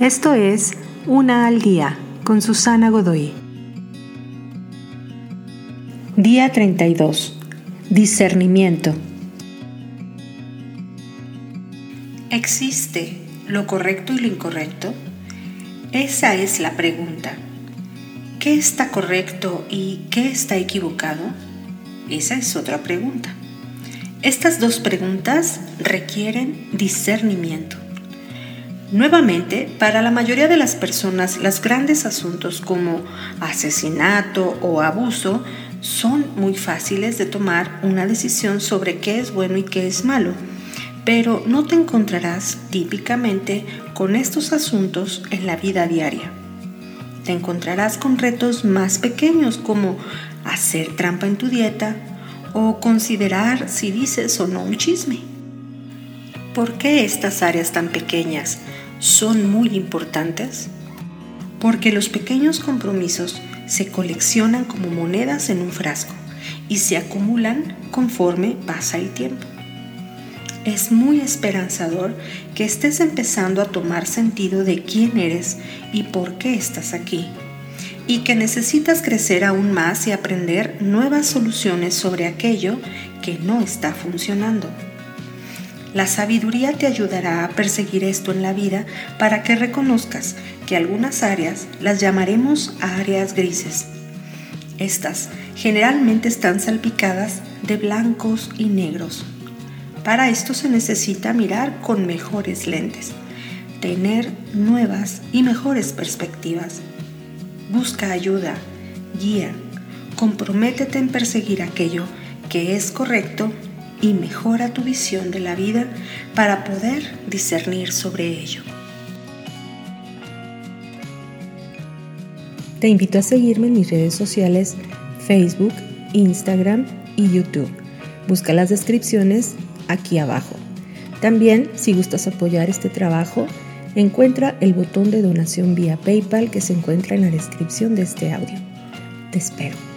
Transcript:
Esto es Una al Día con Susana Godoy. Día 32. Discernimiento. ¿Existe lo correcto y lo incorrecto? Esa es la pregunta. ¿Qué está correcto y qué está equivocado? Esa es otra pregunta. Estas dos preguntas requieren discernimiento. Nuevamente, para la mayoría de las personas, los grandes asuntos como asesinato o abuso son muy fáciles de tomar una decisión sobre qué es bueno y qué es malo, pero no te encontrarás típicamente con estos asuntos en la vida diaria. Te encontrarás con retos más pequeños como hacer trampa en tu dieta o considerar si dices o no un chisme. ¿Por qué estas áreas tan pequeñas son muy importantes? Porque los pequeños compromisos se coleccionan como monedas en un frasco y se acumulan conforme pasa el tiempo. Es muy esperanzador que estés empezando a tomar sentido de quién eres y por qué estás aquí, y que necesitas crecer aún más y aprender nuevas soluciones sobre aquello que no está funcionando. La sabiduría te ayudará a perseguir esto en la vida para que reconozcas que algunas áreas las llamaremos áreas grises. Estas generalmente están salpicadas de blancos y negros. Para esto se necesita mirar con mejores lentes, tener nuevas y mejores perspectivas. Busca ayuda, guía, comprométete en perseguir aquello que es correcto y mejora tu visión de la vida para poder discernir sobre ello. Te invito a seguirme en mis redes sociales Facebook, Instagram y YouTube. Busca las descripciones aquí abajo. También, si gustas apoyar este trabajo, encuentra el botón de donación vía PayPal que se encuentra en la descripción de este audio. Te espero.